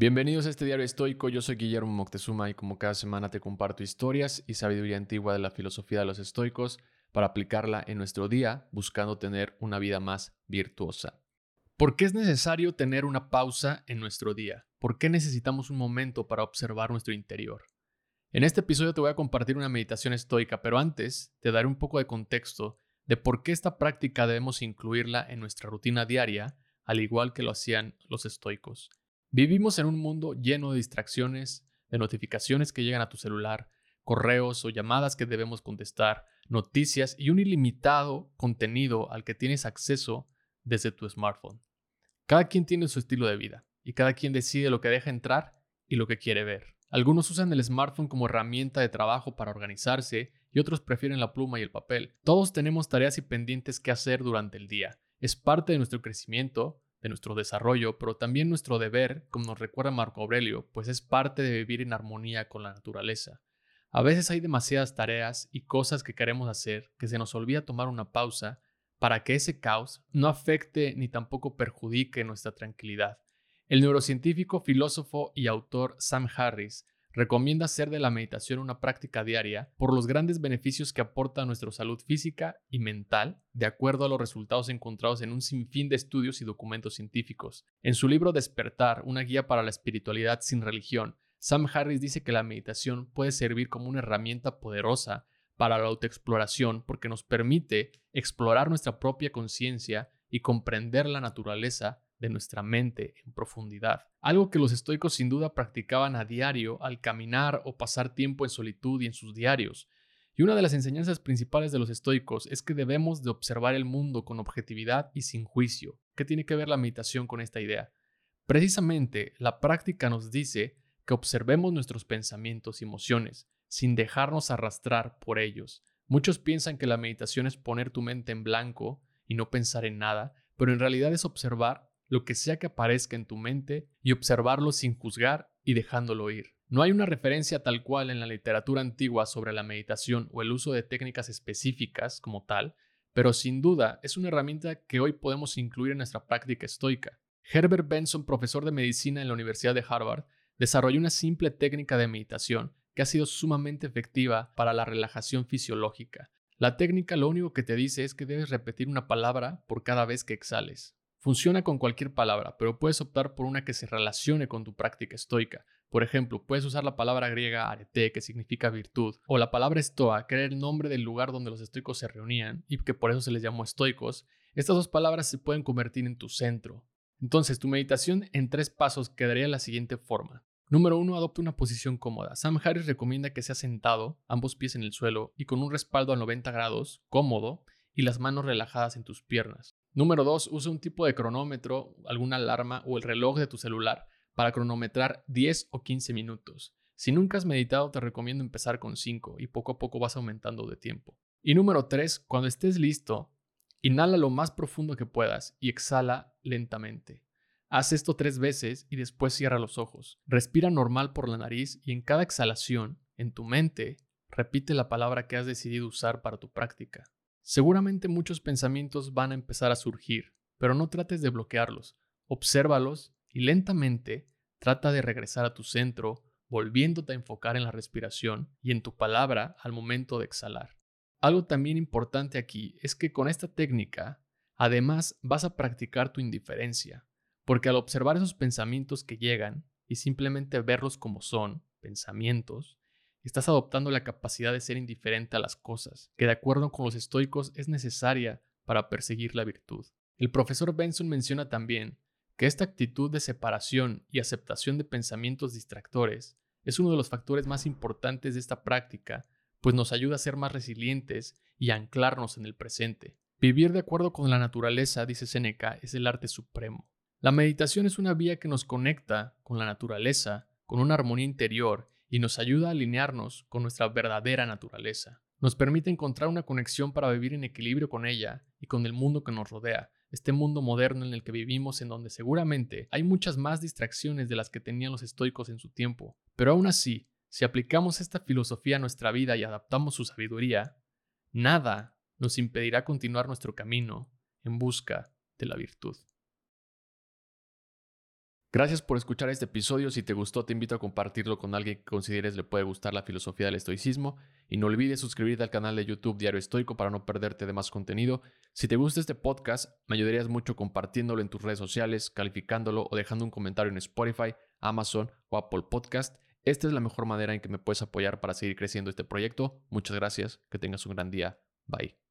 Bienvenidos a este diario estoico, yo soy Guillermo Moctezuma y como cada semana te comparto historias y sabiduría antigua de la filosofía de los estoicos para aplicarla en nuestro día buscando tener una vida más virtuosa. ¿Por qué es necesario tener una pausa en nuestro día? ¿Por qué necesitamos un momento para observar nuestro interior? En este episodio te voy a compartir una meditación estoica, pero antes te daré un poco de contexto de por qué esta práctica debemos incluirla en nuestra rutina diaria, al igual que lo hacían los estoicos. Vivimos en un mundo lleno de distracciones, de notificaciones que llegan a tu celular, correos o llamadas que debemos contestar, noticias y un ilimitado contenido al que tienes acceso desde tu smartphone. Cada quien tiene su estilo de vida y cada quien decide lo que deja entrar y lo que quiere ver. Algunos usan el smartphone como herramienta de trabajo para organizarse y otros prefieren la pluma y el papel. Todos tenemos tareas y pendientes que hacer durante el día. Es parte de nuestro crecimiento, de nuestro desarrollo, pero también nuestro deber, como nos recuerda Marco Aurelio, pues es parte de vivir en armonía con la naturaleza. A veces hay demasiadas tareas y cosas que queremos hacer que se nos olvida tomar una pausa para que ese caos no afecte ni tampoco perjudique nuestra tranquilidad. El neurocientífico, filósofo y autor Sam Harris Recomienda hacer de la meditación una práctica diaria por los grandes beneficios que aporta a nuestra salud física y mental, de acuerdo a los resultados encontrados en un sinfín de estudios y documentos científicos. En su libro Despertar, una guía para la espiritualidad sin religión, Sam Harris dice que la meditación puede servir como una herramienta poderosa para la autoexploración porque nos permite explorar nuestra propia conciencia y comprender la naturaleza de nuestra mente en profundidad. Algo que los estoicos sin duda practicaban a diario al caminar o pasar tiempo en solitud y en sus diarios. Y una de las enseñanzas principales de los estoicos es que debemos de observar el mundo con objetividad y sin juicio. ¿Qué tiene que ver la meditación con esta idea? Precisamente, la práctica nos dice que observemos nuestros pensamientos y emociones, sin dejarnos arrastrar por ellos. Muchos piensan que la meditación es poner tu mente en blanco y no pensar en nada, pero en realidad es observar lo que sea que aparezca en tu mente y observarlo sin juzgar y dejándolo ir. No hay una referencia tal cual en la literatura antigua sobre la meditación o el uso de técnicas específicas como tal, pero sin duda es una herramienta que hoy podemos incluir en nuestra práctica estoica. Herbert Benson, profesor de medicina en la Universidad de Harvard, desarrolló una simple técnica de meditación que ha sido sumamente efectiva para la relajación fisiológica. La técnica lo único que te dice es que debes repetir una palabra por cada vez que exhales. Funciona con cualquier palabra, pero puedes optar por una que se relacione con tu práctica estoica. Por ejemplo, puedes usar la palabra griega arete, que significa virtud, o la palabra estoa, que era el nombre del lugar donde los estoicos se reunían y que por eso se les llamó estoicos. Estas dos palabras se pueden convertir en tu centro. Entonces, tu meditación en tres pasos quedaría de la siguiente forma. Número 1. Adopta una posición cómoda. Sam Harris recomienda que seas sentado, ambos pies en el suelo y con un respaldo a 90 grados, cómodo, y las manos relajadas en tus piernas. Número 2. Usa un tipo de cronómetro, alguna alarma o el reloj de tu celular para cronometrar 10 o 15 minutos. Si nunca has meditado, te recomiendo empezar con 5 y poco a poco vas aumentando de tiempo. Y número 3. Cuando estés listo, inhala lo más profundo que puedas y exhala lentamente. Haz esto tres veces y después cierra los ojos. Respira normal por la nariz y en cada exhalación, en tu mente, repite la palabra que has decidido usar para tu práctica. Seguramente muchos pensamientos van a empezar a surgir, pero no trates de bloquearlos. Obsérvalos y lentamente trata de regresar a tu centro, volviéndote a enfocar en la respiración y en tu palabra al momento de exhalar. Algo también importante aquí es que con esta técnica, además vas a practicar tu indiferencia, porque al observar esos pensamientos que llegan y simplemente verlos como son, pensamientos, estás adoptando la capacidad de ser indiferente a las cosas, que de acuerdo con los estoicos es necesaria para perseguir la virtud. El profesor Benson menciona también que esta actitud de separación y aceptación de pensamientos distractores es uno de los factores más importantes de esta práctica, pues nos ayuda a ser más resilientes y a anclarnos en el presente. Vivir de acuerdo con la naturaleza, dice Seneca, es el arte supremo. La meditación es una vía que nos conecta con la naturaleza, con una armonía interior y nos ayuda a alinearnos con nuestra verdadera naturaleza. Nos permite encontrar una conexión para vivir en equilibrio con ella y con el mundo que nos rodea, este mundo moderno en el que vivimos en donde seguramente hay muchas más distracciones de las que tenían los estoicos en su tiempo. Pero aún así, si aplicamos esta filosofía a nuestra vida y adaptamos su sabiduría, nada nos impedirá continuar nuestro camino en busca de la virtud. Gracias por escuchar este episodio. Si te gustó, te invito a compartirlo con alguien que consideres le puede gustar la filosofía del estoicismo. Y no olvides suscribirte al canal de YouTube Diario Estoico para no perderte de más contenido. Si te gusta este podcast, me ayudarías mucho compartiéndolo en tus redes sociales, calificándolo o dejando un comentario en Spotify, Amazon o Apple Podcast. Esta es la mejor manera en que me puedes apoyar para seguir creciendo este proyecto. Muchas gracias. Que tengas un gran día. Bye.